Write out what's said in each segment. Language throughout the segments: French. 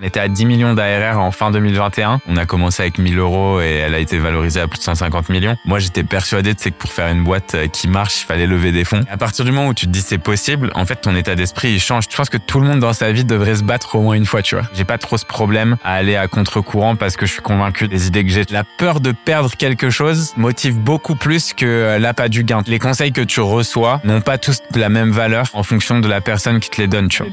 On était à 10 millions d'ARR en fin 2021. On a commencé avec 1000 euros et elle a été valorisée à plus de 150 millions. Moi, j'étais persuadé de que pour faire une boîte euh, qui marche, il fallait lever des fonds. à partir du moment où tu te dis c'est possible, en fait, ton état d'esprit, il change. Je pense que tout le monde dans sa vie devrait se battre au moins une fois, tu vois. J'ai pas trop ce problème à aller à contre-courant parce que je suis convaincu des idées que j'ai. La peur de perdre quelque chose motive beaucoup plus que euh, l'appât du gain. Les conseils que tu reçois n'ont pas tous la même valeur en fonction de la personne qui te les donne, tu vois.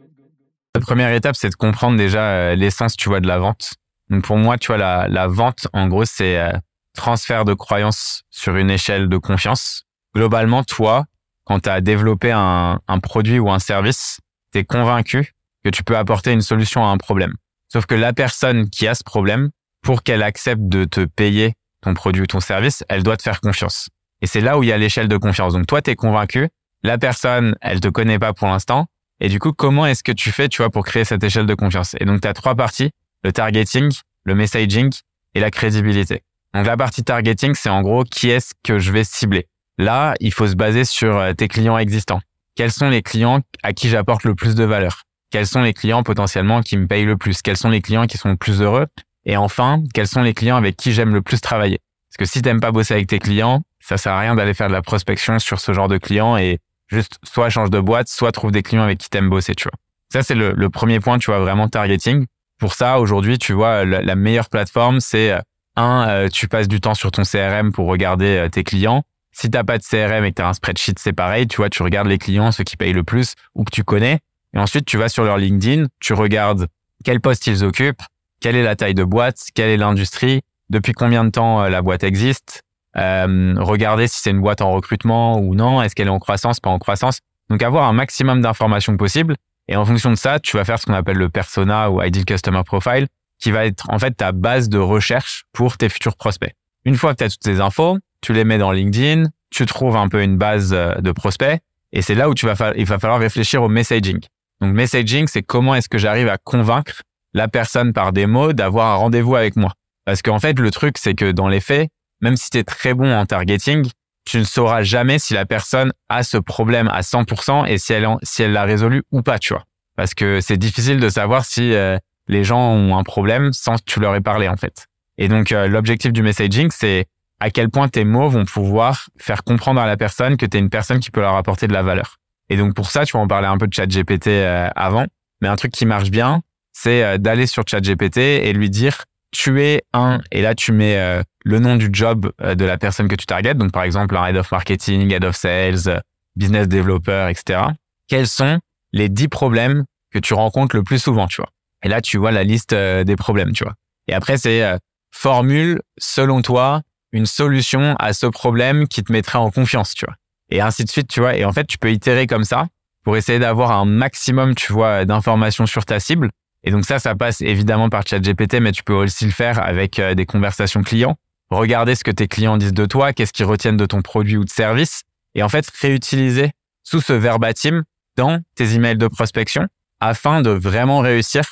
La première étape, c'est de comprendre déjà euh, l'essence, tu vois, de la vente. Donc pour moi, tu vois, la, la vente, en gros, c'est euh, transfert de croyances sur une échelle de confiance. Globalement, toi, quand tu as développé un, un, produit ou un service, tu es convaincu que tu peux apporter une solution à un problème. Sauf que la personne qui a ce problème, pour qu'elle accepte de te payer ton produit ou ton service, elle doit te faire confiance. Et c'est là où il y a l'échelle de confiance. Donc toi, tu es convaincu, la personne, elle te connaît pas pour l'instant, et du coup, comment est-ce que tu fais, tu vois, pour créer cette échelle de confiance? Et donc, tu as trois parties, le targeting, le messaging et la crédibilité. Donc, la partie targeting, c'est en gros qui est-ce que je vais cibler? Là, il faut se baser sur euh, tes clients existants. Quels sont les clients à qui j'apporte le plus de valeur? Quels sont les clients potentiellement qui me payent le plus? Quels sont les clients qui sont le plus heureux? Et enfin, quels sont les clients avec qui j'aime le plus travailler? Parce que si t'aimes pas bosser avec tes clients, ça sert à rien d'aller faire de la prospection sur ce genre de clients et Juste soit change de boîte, soit trouve des clients avec qui t'aimes bosser, tu vois. Ça, c'est le, premier point, tu vois, vraiment targeting. Pour ça, aujourd'hui, tu vois, la, meilleure plateforme, c'est euh, un, euh, tu passes du temps sur ton CRM pour regarder euh, tes clients. Si t'as pas de CRM et que t'as un spreadsheet, c'est pareil. Tu vois, tu regardes les clients, ceux qui payent le plus ou que tu connais. Et ensuite, tu vas sur leur LinkedIn, tu regardes quel poste ils occupent, quelle est la taille de boîte, quelle est l'industrie, depuis combien de temps la boîte existe, euh, regarder si c'est une boîte en recrutement ou non, est-ce qu'elle est en croissance, pas en croissance. Donc avoir un maximum d'informations possibles. Et en fonction de ça, tu vas faire ce qu'on appelle le persona ou ideal customer profile, qui va être en fait ta base de recherche pour tes futurs prospects. Une fois que tu as toutes ces infos, tu les mets dans LinkedIn, tu trouves un peu une base euh, de prospects, et c'est là où tu vas il va falloir réfléchir au messaging. Donc messaging, c'est comment est-ce que j'arrive à convaincre la personne par des mots d'avoir un rendez-vous avec moi. Parce qu'en fait, le truc, c'est que dans les faits, même si tu es très bon en targeting, tu ne sauras jamais si la personne a ce problème à 100% et si elle, si elle l'a résolu ou pas, tu vois. Parce que c'est difficile de savoir si euh, les gens ont un problème sans que tu leur aies parlé, en fait. Et donc, euh, l'objectif du messaging, c'est à quel point tes mots vont pouvoir faire comprendre à la personne que tu es une personne qui peut leur apporter de la valeur. Et donc, pour ça, tu vas en parler un peu de ChatGPT euh, avant. Mais un truc qui marche bien, c'est d'aller sur ChatGPT et lui dire, tu es un, et là, tu mets le nom du job euh, de la personne que tu targetes, donc par exemple un head of marketing, head of sales, euh, business developer, etc. Quels sont les 10 problèmes que tu rencontres le plus souvent, tu vois? Et là, tu vois la liste euh, des problèmes, tu vois. Et après, c'est formule, selon toi, une solution à ce problème qui te mettrait en confiance, tu vois. Et ainsi de suite, tu vois. Et en fait, tu peux itérer comme ça pour essayer d'avoir un maximum, tu vois, d'informations sur ta cible. Et donc ça, ça passe évidemment par ChatGPT, mais tu peux aussi le faire avec des conversations clients regarder ce que tes clients disent de toi, qu'est-ce qu'ils retiennent de ton produit ou de service, et en fait réutiliser sous ce verbatim dans tes emails de prospection afin de vraiment réussir,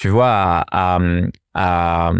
tu vois, à, à,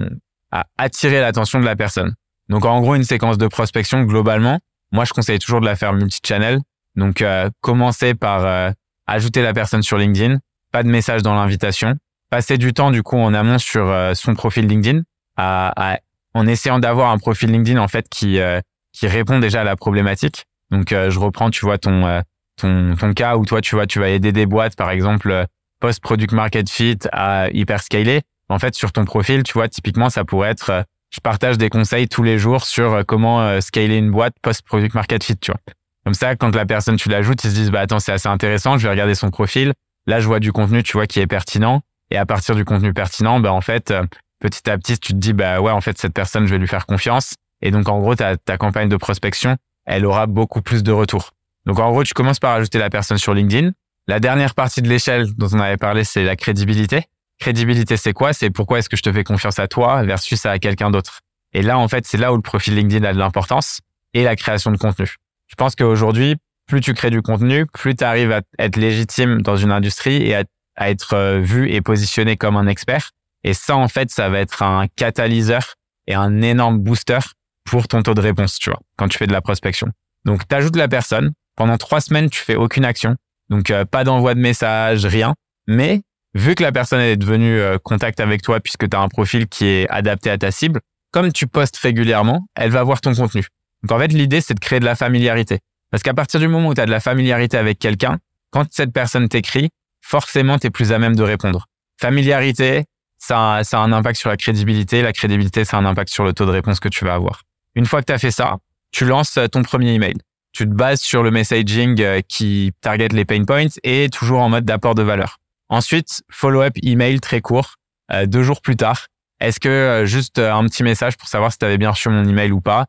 à, attirer l'attention de la personne. Donc en gros, une séquence de prospection, globalement, moi je conseille toujours de la faire multi-channel. Donc euh, commencer par euh, ajouter la personne sur LinkedIn, pas de message dans l'invitation, passer du temps du coup en amont sur euh, son profil LinkedIn à, à en essayant d'avoir un profil LinkedIn en fait qui euh, qui répond déjà à la problématique. Donc euh, je reprends tu vois ton euh, ton ton cas où toi tu vois tu vas aider des boîtes par exemple post product market fit à hyper scaler. En fait sur ton profil, tu vois typiquement ça pourrait être je partage des conseils tous les jours sur euh, comment euh, scaler une boîte post-product market fit, tu vois. Comme ça, quand la personne, tu l'ajoutes, ils se disent, bah attends, c'est assez intéressant, je vais regarder son profil. Là, je vois du contenu, tu vois, qui est pertinent. Et à partir du contenu pertinent, bah en fait, euh, petit à petit, tu te dis, bah ouais, en fait, cette personne, je vais lui faire confiance. Et donc, en gros, ta, ta campagne de prospection, elle aura beaucoup plus de retours. Donc, en gros, tu commences par ajouter la personne sur LinkedIn. La dernière partie de l'échelle dont on avait parlé, c'est la crédibilité. Crédibilité, c'est quoi? C'est pourquoi est-ce que je te fais confiance à toi versus à quelqu'un d'autre? Et là, en fait, c'est là où le profil LinkedIn a de l'importance et la création de contenu. Je pense qu'aujourd'hui, plus tu crées du contenu, plus tu arrives à être légitime dans une industrie et à, être euh, vu et positionné comme un expert. Et ça, en fait, ça va être un catalyseur et un énorme booster pour ton taux de réponse, tu vois, quand tu fais de la prospection. Donc, tu ajoutes la personne. Pendant trois semaines, tu fais aucune action. Donc, euh, pas d'envoi de message, rien. Mais vu que la personne est devenue euh, contact avec toi puisque tu as un profil qui est adapté à ta cible, comme tu postes régulièrement, elle va voir ton contenu. Donc en fait, l'idée, c'est de créer de la familiarité. Parce qu'à partir du moment où tu as de la familiarité avec quelqu'un, quand cette personne t'écrit, forcément, tu es plus à même de répondre. Familiarité, ça, ça a un impact sur la crédibilité. La crédibilité, ça a un impact sur le taux de réponse que tu vas avoir. Une fois que tu as fait ça, tu lances euh, ton premier email. Tu te bases sur le messaging euh, qui target les pain points et toujours en mode d'apport de valeur. Ensuite, follow-up email très court, euh, deux jours plus tard. Est-ce que euh, juste euh, un petit message pour savoir si tu avais bien reçu mon email ou pas,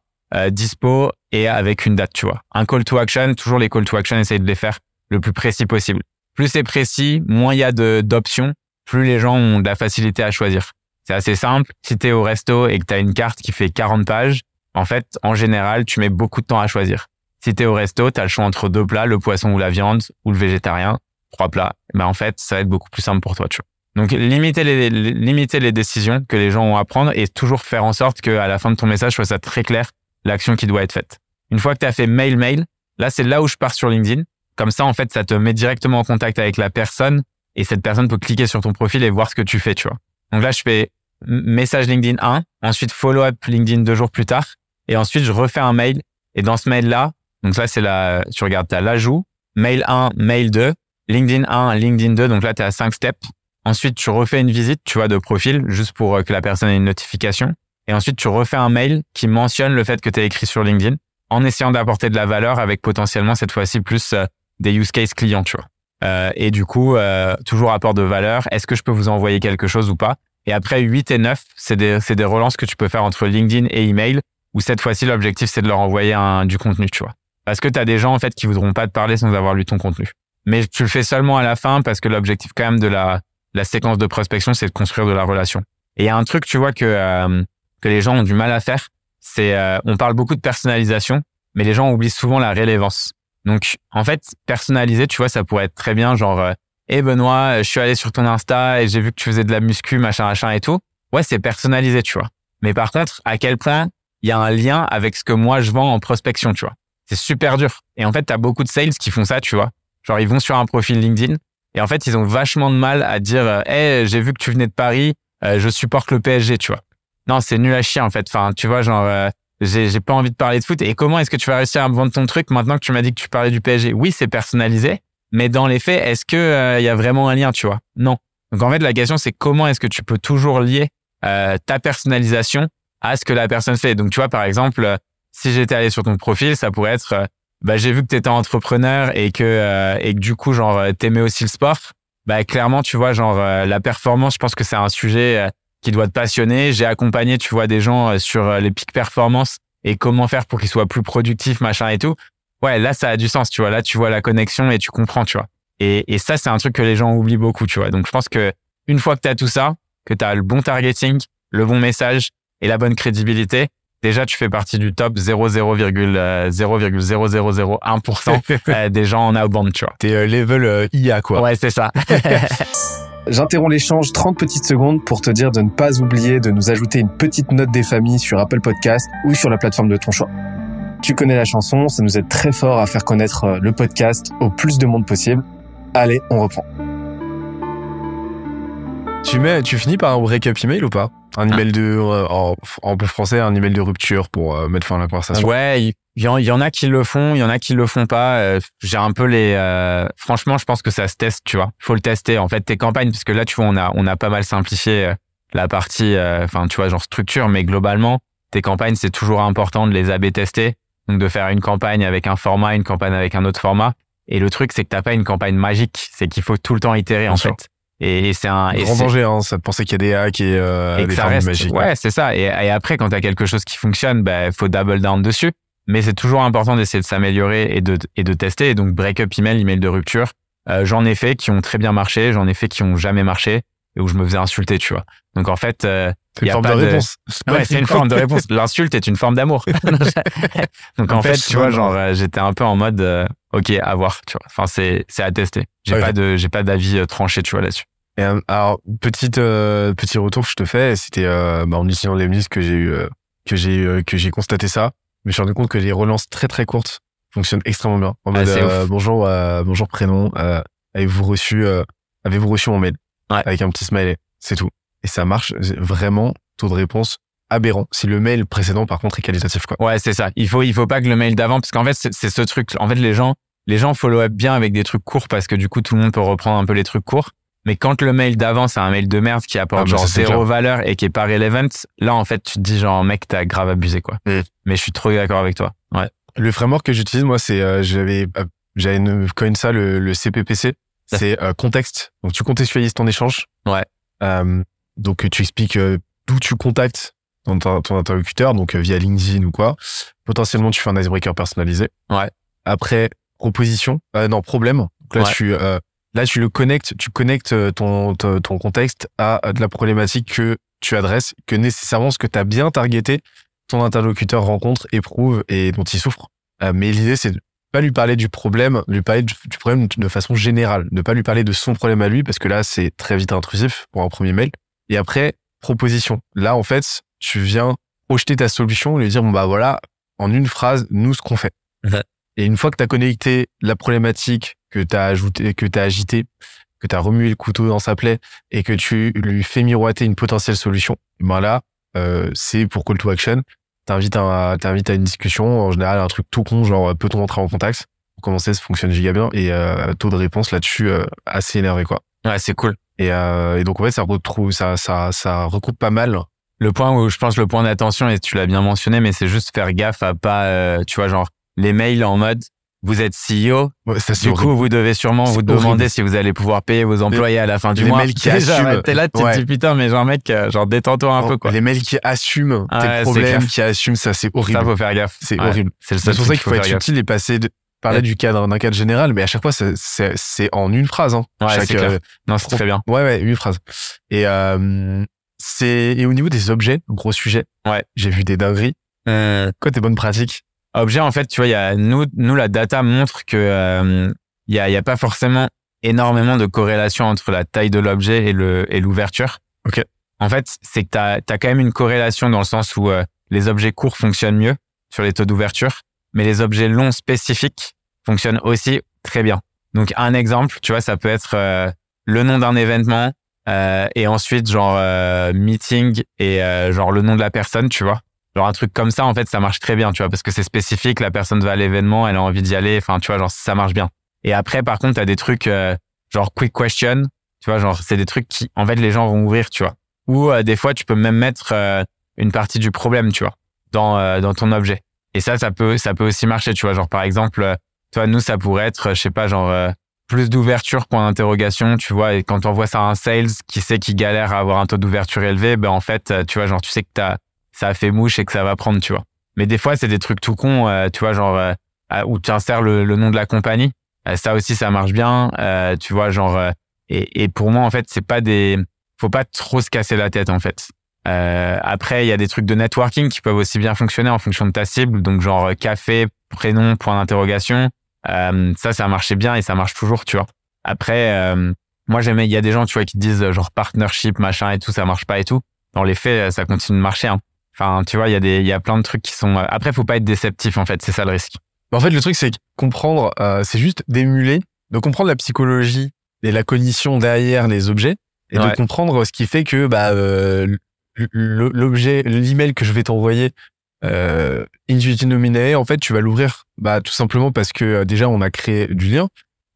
dispo et avec une date, tu vois. Un call to action, toujours les call to action, essaye de les faire le plus précis possible. Plus c'est précis, moins il y a d'options, plus les gens ont de la facilité à choisir. C'est assez simple. Si tu es au resto et que tu as une carte qui fait 40 pages, en fait, en général, tu mets beaucoup de temps à choisir. Si tu es au resto, tu as le choix entre deux plats, le poisson ou la viande, ou le végétarien trois plats, ben en fait, ça va être beaucoup plus simple pour toi, tu vois. Donc limiter les limiter les décisions que les gens ont à prendre et toujours faire en sorte qu'à la fin de ton message soit ça très clair l'action qui doit être faite. Une fois que tu as fait mail mail, là c'est là où je pars sur LinkedIn. Comme ça en fait, ça te met directement en contact avec la personne et cette personne peut cliquer sur ton profil et voir ce que tu fais, tu vois. Donc là je fais message LinkedIn 1, ensuite follow up LinkedIn deux jours plus tard et ensuite je refais un mail et dans ce mail là, donc ça c'est la tu regardes tu as l'ajout, mail 1, mail 2 LinkedIn 1, LinkedIn 2, donc là, tu es à 5 steps. Ensuite, tu refais une visite, tu vois, de profil, juste pour euh, que la personne ait une notification. Et ensuite, tu refais un mail qui mentionne le fait que tu as écrit sur LinkedIn, en essayant d'apporter de la valeur avec potentiellement, cette fois-ci, plus euh, des use cases clients, tu vois. Euh, et du coup, euh, toujours apport de valeur. Est-ce que je peux vous envoyer quelque chose ou pas? Et après, 8 et 9, c'est des, des relances que tu peux faire entre LinkedIn et email, où cette fois-ci, l'objectif, c'est de leur envoyer un, du contenu, tu vois. Parce que tu as des gens, en fait, qui voudront pas te parler sans avoir lu ton contenu mais tu le fais seulement à la fin parce que l'objectif quand même de la, la séquence de prospection, c'est de construire de la relation. Et il y a un truc, tu vois, que, euh, que les gens ont du mal à faire, c'est euh, on parle beaucoup de personnalisation, mais les gens oublient souvent la relevance. Donc, en fait, personnaliser, tu vois, ça pourrait être très bien, genre, euh, hey Benoît, je suis allé sur ton Insta et j'ai vu que tu faisais de la muscu, machin, machin et tout. Ouais, c'est personnalisé, tu vois. Mais par contre, à quel point il y a un lien avec ce que moi je vends en prospection, tu vois. C'est super dur. Et en fait, tu as beaucoup de sales qui font ça, tu vois. Genre, ils vont sur un profil LinkedIn et en fait, ils ont vachement de mal à dire euh, Hey, j'ai vu que tu venais de Paris, euh, je supporte le PSG, tu vois. Non, c'est nul à chier, en fait. Enfin, tu vois, genre, euh, j'ai pas envie de parler de foot. Et comment est-ce que tu vas réussir à me vendre ton truc maintenant que tu m'as dit que tu parlais du PSG Oui, c'est personnalisé, mais dans les faits, est-ce que il y a vraiment un lien, tu vois? Non. Donc, en fait, la question, c'est comment est-ce que tu peux toujours lier ta personnalisation à ce que la personne fait? Donc, tu vois, par exemple, si j'étais allé sur ton profil, ça pourrait être bah j'ai vu que tu étais entrepreneur et que euh, et que du coup genre euh, t'aimais aussi le sport bah clairement tu vois genre euh, la performance je pense que c'est un sujet qui doit te passionner j'ai accompagné tu vois des gens sur les pics performance et comment faire pour qu'ils soient plus productifs machin et tout ouais là ça a du sens tu vois là tu vois la connexion et tu comprends tu vois et et ça c'est un truc que les gens oublient beaucoup tu vois donc je pense que une fois que tu as tout ça que tu as le bon targeting le bon message et la bonne crédibilité déjà tu fais partie du top 0,00001% euh, euh, des gens en outbound, tu vois. T'es euh, level IA, quoi. Ouais, c'est ça. J'interromps l'échange 30 petites secondes pour te dire de ne pas oublier de nous ajouter une petite note des familles sur Apple Podcast ou sur la plateforme de ton choix. Tu connais la chanson, ça nous aide très fort à faire connaître le podcast au plus de monde possible. Allez, on reprend. Tu mets, tu finis par un break-up email ou pas? Un ah. email de, euh, en, en français, un email de rupture pour euh, mettre fin à la conversation. Ouais, il y, y, en a qui le font, il y en a qui le font pas. Euh, j'ai un peu les. franchement, je pense que ça se teste, tu vois. Faut le tester. En fait, tes campagnes, parce que là, tu vois, on a on a pas mal simplifié la partie, euh, enfin, tu vois, genre structure, mais globalement, tes campagnes, c'est toujours important de les AB tester. Donc, de faire une campagne avec un format, une campagne avec un autre format. Et le truc, c'est que t'as pas une campagne magique. C'est qu'il faut tout le temps itérer, en fait. Et, c'est un grand danger, hein, ça de penser qu'il y a des hacks et, euh, des formules magiques. Ouais, c'est ça. Et, et, après, quand t'as quelque chose qui fonctionne, bah, faut double down dessus. Mais c'est toujours important d'essayer de s'améliorer et de, et de tester. Et donc, break-up email, email de rupture, euh, j'en ai fait qui ont très bien marché, j'en ai fait qui ont jamais marché et où je me faisais insulter, tu vois. Donc en fait, euh, c'est une forme de réponse. Ouais, c'est une forme de réponse. L'insulte est une forme d'amour. Donc en, fait, tu vois, genre euh, j'étais un peu en mode euh, OK, à voir, tu vois. Enfin c'est c'est à tester. J'ai pas de j'ai pas d'avis tranché, tu vois là-dessus. Et alors petite petit retour que je te fais, c'était bah, en utilisant les listes que j'ai eu que j'ai que j'ai constaté ça, mais je me suis rendu compte que les relances très très courtes fonctionnent extrêmement bien. En ah, mode bonjour bonjour prénom, avez-vous reçu avez-vous reçu mon mail? Avec un petit smiley, c'est tout. Et ça marche vraiment, taux de réponse aberrant. Si le mail précédent, par contre, est qualitatif, quoi. Ouais, c'est ça. Il faut, il faut pas que le mail d'avant, parce qu'en fait, c'est ce truc. En fait, les gens, les gens follow up bien avec des trucs courts parce que du coup, tout le monde peut reprendre un peu les trucs courts. Mais quand le mail d'avant, c'est un mail de merde qui apporte ah, bah, genre zéro valeur et qui est pas relevant, là, en fait, tu te dis genre, mec, t'as grave abusé, quoi. Mm. Mais je suis trop d'accord avec toi. Ouais. Le framework que j'utilise, moi, c'est, euh, j'avais, euh, j'avais connu ça, le, le CPPC. C'est euh, contexte. Donc, tu contextualises ton échange. Ouais. Euh, donc tu expliques euh, d'où tu contactes ton, ton interlocuteur, donc euh, via LinkedIn ou quoi. Potentiellement, tu fais un icebreaker personnalisé. Ouais. Après, proposition, euh, non problème. Donc là, tu là tu le connectes, tu connectes ton, ton, contexte à, de la problématique que tu adresses, que nécessairement ce que tu as bien targeté, ton interlocuteur rencontre, éprouve et dont il souffre. mais l'idée, c'est pas lui parler du problème, lui parler du, problème de façon générale, ne pas lui parler de son problème à lui parce que là c'est très vite intrusif pour un premier mail. Et après proposition. Là en fait, tu viens projeter ta solution, lui dire bon bah voilà, en une phrase, nous ce qu'on fait. Et une fois que tu as connecté la problématique que tu as ajouté, que tu as agité, que tu as remué le couteau dans sa plaie et que tu lui fais miroiter une potentielle solution, ben là, euh, c'est pour call to action t'invites à, t'invites à une discussion, en général un truc tout con, genre peut-on entrer en contact? Pour commencer, ça fonctionne giga bien et euh, taux de réponse là-dessus euh, assez énervé quoi. Ouais, c'est cool. Et, euh, et donc en fait, ça retrouve, ça, ça, ça recoupe pas mal. Le point où je pense le point d'attention et tu l'as bien mentionné, mais c'est juste faire gaffe à pas, euh, tu vois, genre les mails en mode vous êtes CEO. du coup, vous devez sûrement vous demander si vous allez pouvoir payer vos employés à la fin du mois. Les mails qui assument. T'es là, tu te dis putain, mais genre mec, euh, genre détends-toi un peu quoi. Les mails qui assument tes problèmes, qui assument ça, c'est horrible. Ça faut faire gaffe. C'est horrible. C'est pour ça qu'il faut, être utile et passer de parler du cadre d'un cadre général, mais à chaque fois c'est en une phrase. Hein. Ouais, chaque, euh, non, c'est très bien. Ouais, ouais, une phrase. Et euh, c'est et au niveau des objets, gros sujet. Ouais. J'ai vu des dingueries. Euh... Quoi tes bonnes pratiques? Objet, en fait, tu vois, il y a nous, nous la data montre que euh, il y, a, y a pas forcément énormément de corrélation entre la taille de l'objet et le et l'ouverture. Ok. En fait, c'est que tu as, quand même une corrélation dans le sens où euh, les objets courts fonctionnent mieux sur les taux d'ouverture, mais les objets longs spécifiques fonctionnent aussi très bien. Donc un exemple, tu vois, ça peut être euh, le nom d'un événement et ensuite genre meeting et genre le nom de la personne, tu vois. Genre un truc comme ça, en fait, ça marche très bien, tu vois, parce que c'est spécifique, la personne va à l'événement, elle a envie d'y aller, enfin, tu vois, genre ça marche bien. Et après, par contre, t'as des trucs euh, genre quick question, tu vois, genre c'est des trucs qui, en fait, les gens vont ouvrir, tu vois. Ou euh, des fois, tu peux même mettre euh, une partie du problème, tu vois, dans dans ton objet. Et ça, ça peut ça peut aussi marcher, tu vois. Genre par exemple, toi, nous, ça pourrait être, je sais pas, genre plus d'ouverture point d'interrogation, tu vois. Et quand on voit ça à un sales qui sait qu'il galère à avoir un taux d'ouverture élevé, ben en fait, tu vois, genre tu sais que t'as ça a fait mouche et que ça va prendre, tu vois. Mais des fois, c'est des trucs tout cons, euh, tu vois, genre euh, où tu insères le, nom de la compagnie. Euh, ça aussi, ça marche bien, tu vois, genre. Et, et, pour moi, en fait, c'est pas des. Faut pas trop se casser la tête, en fait. après, il y a des trucs de networking qui peuvent aussi bien fonctionner en fonction de ta cible, donc genre café, prénom, point d'interrogation. ça, ça marchait bien et ça marche toujours, tu vois. Après, moi, j'aimais. Il y a des gens, tu vois, qui disent genre partnership, machin et tout, ça marche pas et tout. Dans les faits, ça continue de marcher. Hein. Enfin, tu vois, il y a des, il y a plein de trucs qui sont. Euh, après, faut pas être déceptif en fait, c'est ça le risque. En fait, le truc c'est comprendre, euh, c'est juste d'émuler, de comprendre la psychologie et la cognition derrière les objets et de comprendre ce qui fait que bah euh, l'objet, l'email que je vais t'envoyer, euh, in en fait, tu vas l'ouvrir, bah tout simplement parce que déjà on a créé du lien,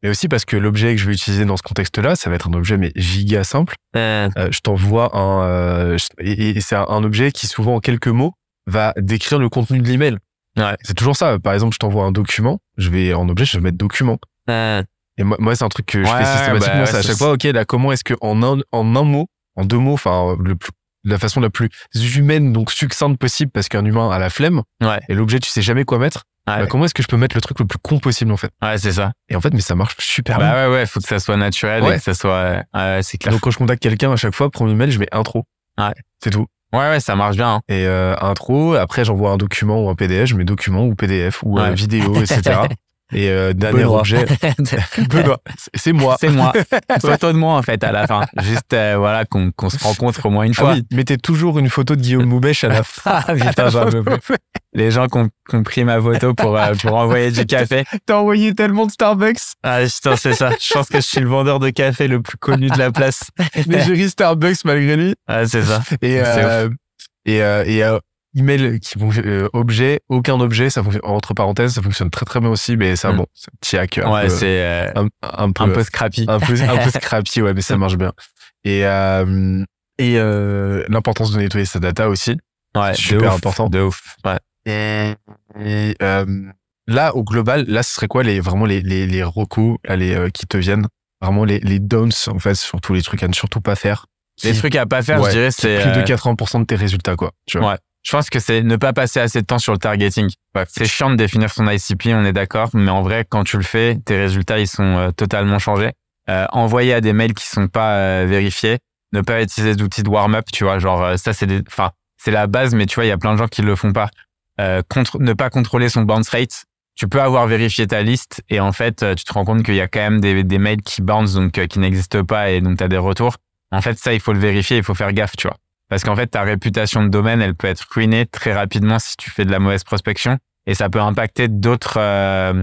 Mais aussi parce que l'objet que je vais utiliser dans ce contexte-là, ça va être un objet mais giga simple. Euh, Euh, je t'envoie un euh, et, et c'est un, objet qui souvent en quelques mots va décrire le contenu de l'email. Ouais. C'est toujours ça. Par exemple, je t'envoie un document, je vais en objet, je vais mettre document. euh, Et moi, moi c'est un truc que je fais systématiquement. bah, à chaque fois, ok, là, comment est-ce que en un, en un mot, en deux mots, enfin, le plus, la façon la plus humaine, donc succincte possible, parce qu'un humain a la flemme, ouais, et l'objet, tu sais jamais quoi mettre. Ouais, bah, comment est-ce que je peux mettre le truc le plus con possible, en fait? ouais, c'est ça. Et en fait, mais ça marche super bien. Bah ouais, ouais, faut que ça soit naturel Ouais. et que ça soit, euh, ouais, c'est clair. Donc, quand je contacte quelqu'un, à chaque fois, premier mail, je mets intro. Ouais. C'est tout. Ouais, ouais, ça marche bien. hein. Et euh, intro, après j'envoie un document ou un PDF, je mets document ou PDF ou euh, vidéo, etc. Et euh, dernier Benoît. objet, Benoît, c'est- moi. c'est moi. Photo de moi, en fait, à la fin. Juste, euh, voilà, qu'on qu'on se rencontre au moins une Ah fois. oui, mettez toujours une photo de Guillaume Moubèche à la fin. Ah, putain, j'en peux plus. Les gens qui ont, qui ont pris ma photo pour, euh, pour envoyer du café. T'as envoyé tellement de Starbucks. Ah, putain, c'est ça. Je pense que je suis le vendeur de café le plus connu de la place. L'égérie Starbucks malgré lui. Ah, c'est ça. Et euh, et et email qui euh, objet, aucun objet, ça fonctionne entre parenthèses, ça fonctionne très très bien aussi, mais ça Mm. bon, c'est un petit hack un Ouais, c'est euh, un, un peu un peu scrappy. un peu un peu scrappy ouais mais ça marche bien et euh, et euh, l'importance de nettoyer sa data aussi Ouais, de super ouf, important. De ouf. Ouais. et, et, euh, là au global là ce serait quoi les vraiment les les les recos les euh, qui te viennent? Vraiment les les downs en fait surtout les trucs à ne surtout pas faire Les trucs à pas faire, ouais, je dirais, c'est. plus de euh, 80% de tes résultats quoi tu vois Ouais. Je pense que c'est ne pas passer assez de temps sur le targeting. C'est chiant de définir son ICP, on est d'accord, mais en vrai, quand tu le fais, tes résultats, ils sont euh, totalement changés. Euh, envoyer à des mails qui sont pas euh, vérifiés, ne pas utiliser d'outils de warm-up, tu vois, genre euh, ça c'est enfin c'est la base, mais tu vois, il y a plein de gens qui le font pas. Contre, ne pas contrôler son bounce rate. Tu peux avoir vérifié ta liste et en fait, tu te rends compte qu'il y a quand même des, mails qui bounce, donc qui n'existent pas et donc tu as des retours. En fait, ça, il faut le vérifier, il faut faire gaffe, tu vois. Parce qu'en fait, ta réputation de domaine, elle peut être ruinée très rapidement si tu fais de la mauvaise prospection et ça peut impacter d'autres euh,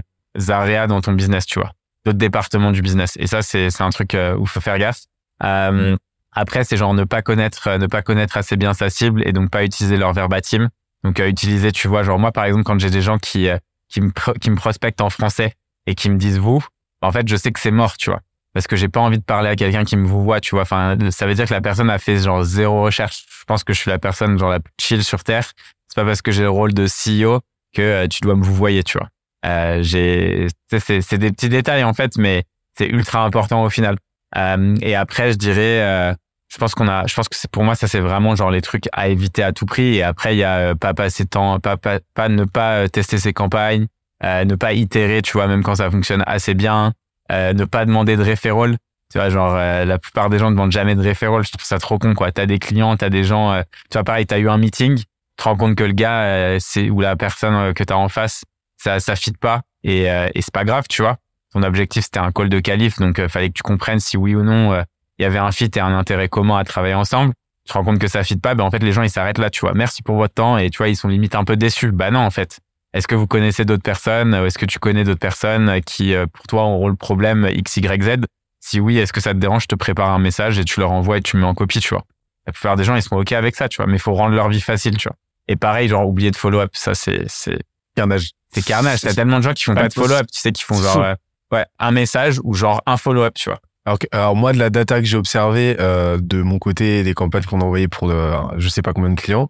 areas dans ton business, tu vois, d'autres départements du business. Et ça, c'est c'est un truc euh, où il faut faire gaffe. Euh, après, c'est genre ne pas connaître, ne pas connaître assez bien sa cible et donc pas utiliser leur verbatim. Donc euh, utiliser, tu vois, genre moi par exemple, quand j'ai des gens qui euh, qui me qui me prospectent en français et qui me disent vous, en fait, je sais que c'est mort, tu vois parce que j'ai pas envie de parler à quelqu'un qui me vous voit, tu vois. Enfin, ça veut dire que la personne a fait genre zéro recherche. Je pense que je suis la personne genre la plus chill sur terre. C'est pas parce que j'ai le rôle de CEO que euh, tu dois me vous voyer, tu vois. Euh, j'ai, c'est des petits détails en fait, mais c'est ultra important au final. Euh, et après, je dirais, euh, je pense qu'on a, je pense que c'est pour moi ça c'est vraiment genre les trucs à éviter à tout prix. Et après, il y a euh, pas passer de temps, pas pas, pas ne pas tester ses campagnes, ne pas itérer, tu vois, même quand ça fonctionne assez bien. Euh, ne pas demander de referral. Tu vois, genre, euh, la plupart des gens ne demandent jamais de referral. Je trouve ça trop con, quoi. T'as des clients, t'as des gens, euh, tu vois, pareil, t'as eu un meeting, tu te rends compte que le gars, euh, c'est, ou la personne euh, que t'as en face, ça, ça fit pas. Et, et c'est pas grave, tu vois. Ton objectif, c'était un call de qualif, donc fallait que tu comprennes si oui ou non, il y avait un fit et un intérêt commun à travailler ensemble. Tu te rends compte que ça fit pas, ben en fait, les gens, ils s'arrêtent là, tu vois. Merci pour votre temps. Et tu vois, ils sont limite un peu déçus. Bah non, en fait. Est-ce que vous connaissez d'autres personnes Est-ce que tu connais d'autres personnes qui, euh, pour toi, auront le problème X, Y, Z? Si oui, est-ce que ça te dérange? Je te prépare un message et tu leur envoies et tu me mets en copie, tu vois. La plupart des gens, ils sont OK avec ça, tu vois. Mais il faut rendre leur vie facile, tu vois. Et pareil, genre, oublier de follow-up, ça, c'est, c'est carnage c'est carnage. T'as tellement de gens qui font pas de follow-up, tu sais, qui font genre, euh, ouais, un message ou genre un follow-up, tu vois. alors, que- alors moi de la data que j'ai observée euh, de mon côté des campagnes qu'on a envoyées pour euh, je sais pas combien de clients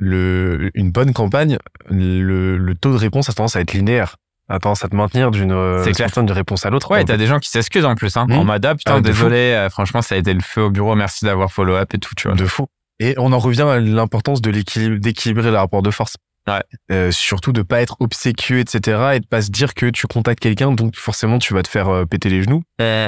le une bonne campagne le, le taux de réponse a tendance à être linéaire a tendance à te maintenir d'une euh, certaine de réponse à l'autre Ouais, t'as des gens qui s'excusent en plus, hein. Mhm. En mode, ah, putain, Ah, désolé, euh, franchement, ça a été le feu au bureau, merci d'avoir follow-up et tout, tu vois. de fou. Et on en revient à l'importance de l'équilibre, d'équilibrer le rapport de force. Ouais. Euh, surtout de pas être obséquieux, etc. Et de pas se dire que tu contactes quelqu'un, donc forcément tu vas te faire euh, péter les genoux.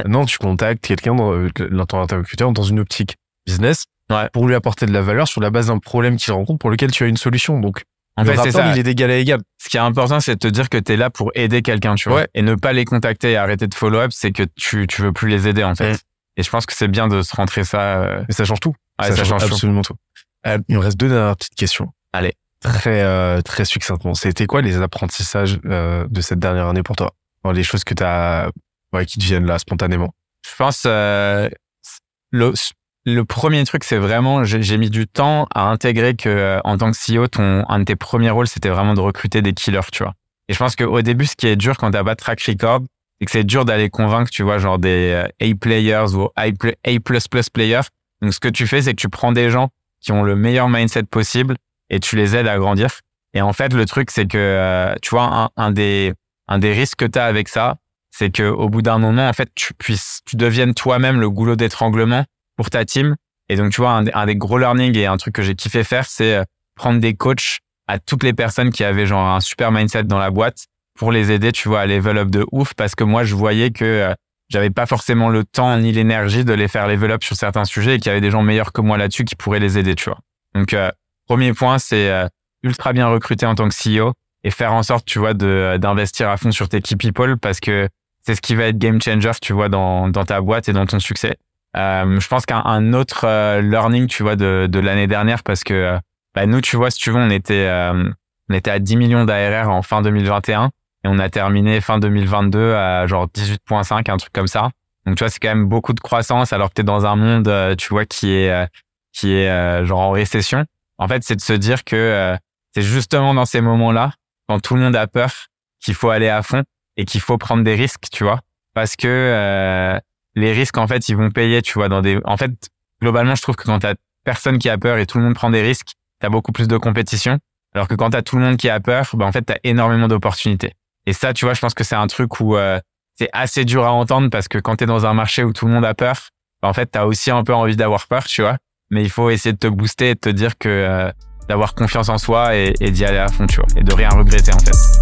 Non, tu contactes quelqu'un, dans, euh, ton interlocuteur, dans une optique business Ouais. pour lui apporter de la valeur sur la base d'un problème qu'il rencontre pour lequel tu as une solution. Donc, En fait, c'est ça. il est d'égal à égal. Ce qui est important, c'est de te dire que tu es là pour aider quelqu'un, tu vois. Ouais. Et ne pas les contacter et arrêter de follow-up, c'est que tu, tu veux plus les aider, en fait. Mm. Et je pense que c'est bien de se rentrer ça. euh, Mais ça change tout. Ouais, ça change absolument tout. Euh, il me reste deux dernières petites questions. Allez. Très, euh, très succinctement. C'était quoi les apprentissages euh, de cette dernière année pour toi? Les choses que tu as, ouais, qui te viennent là spontanément. Je pense euh, le, le premier truc, c'est vraiment, j'ai mis du temps à intégrer que euh, en tant que CEO, ton un de tes premiers rôles, c'était vraiment de recruter des killers, tu vois. Et je pense qu'au début, ce qui est dur quand t'as pas de track record c'est que c'est dur d'aller convaincre, tu vois, genre des euh, A players ou A, players. Donc, ce que tu fais, c'est que tu prends des gens qui ont le meilleur mindset possible et tu les aides à grandir. Et en fait, le truc, c'est que, euh, tu vois, un, un, des, un des risques que tu as avec ça, c'est que au bout d'un moment, en fait, tu puisses, tu deviennes toi-même le goulot d'étranglement pour ta team. Et donc, tu vois, un, des gros learnings et un truc que j'ai kiffé faire, c'est euh, prendre des coachs à toutes les personnes qui avaient genre un super mindset dans la boîte pour les aider, tu vois, à level up de ouf parce que moi, je voyais que euh, j'avais pas forcément le temps ni l'énergie de les faire level up sur certains sujets et qu'il y avait des gens meilleurs que moi là-dessus qui pourraient les aider, tu vois. Donc, euh, premier point, c'est ultra bien recruter en tant que CEO et faire en sorte, tu vois, d'investir à fond sur tes key people parce que c'est ce qui va être game changer, tu vois, dans, dans ta boîte et dans ton succès. Euh, je pense qu'un autre learning, tu vois, de, de l'année dernière, parce que bah, nous, tu vois, si tu veux, on était, on était à 10 millions d'ARR en fin 2021 et on a terminé fin 2022 à genre 18.5, un truc comme ça. Donc tu vois, c'est quand même beaucoup de croissance alors que tu es dans un monde, euh, tu vois, qui est euh, qui est euh, genre en récession. En fait, c'est de se dire que c'est justement dans ces moments-là, quand tout le monde a peur, qu'il faut aller à fond et qu'il faut prendre des risques, tu vois, parce que les risques en fait, ils vont payer, tu vois, dans des. En fait, globalement, je trouve que quand t'as personne qui a peur et tout le monde prend des risques, t'as beaucoup plus de compétition. Alors que quand t'as tout le monde qui a peur, bah en fait, t'as énormément d'opportunités. Et ça, tu vois, je pense que c'est un truc où euh, c'est assez dur à entendre parce que quand tu es dans un marché où tout le monde a peur, bah, en fait, tu as aussi un peu envie d'avoir peur, tu vois. Mais il faut essayer de te booster et de te dire que euh, d'avoir confiance en soi et, et d'y aller à fond, tu vois, et de rien regretter en fait.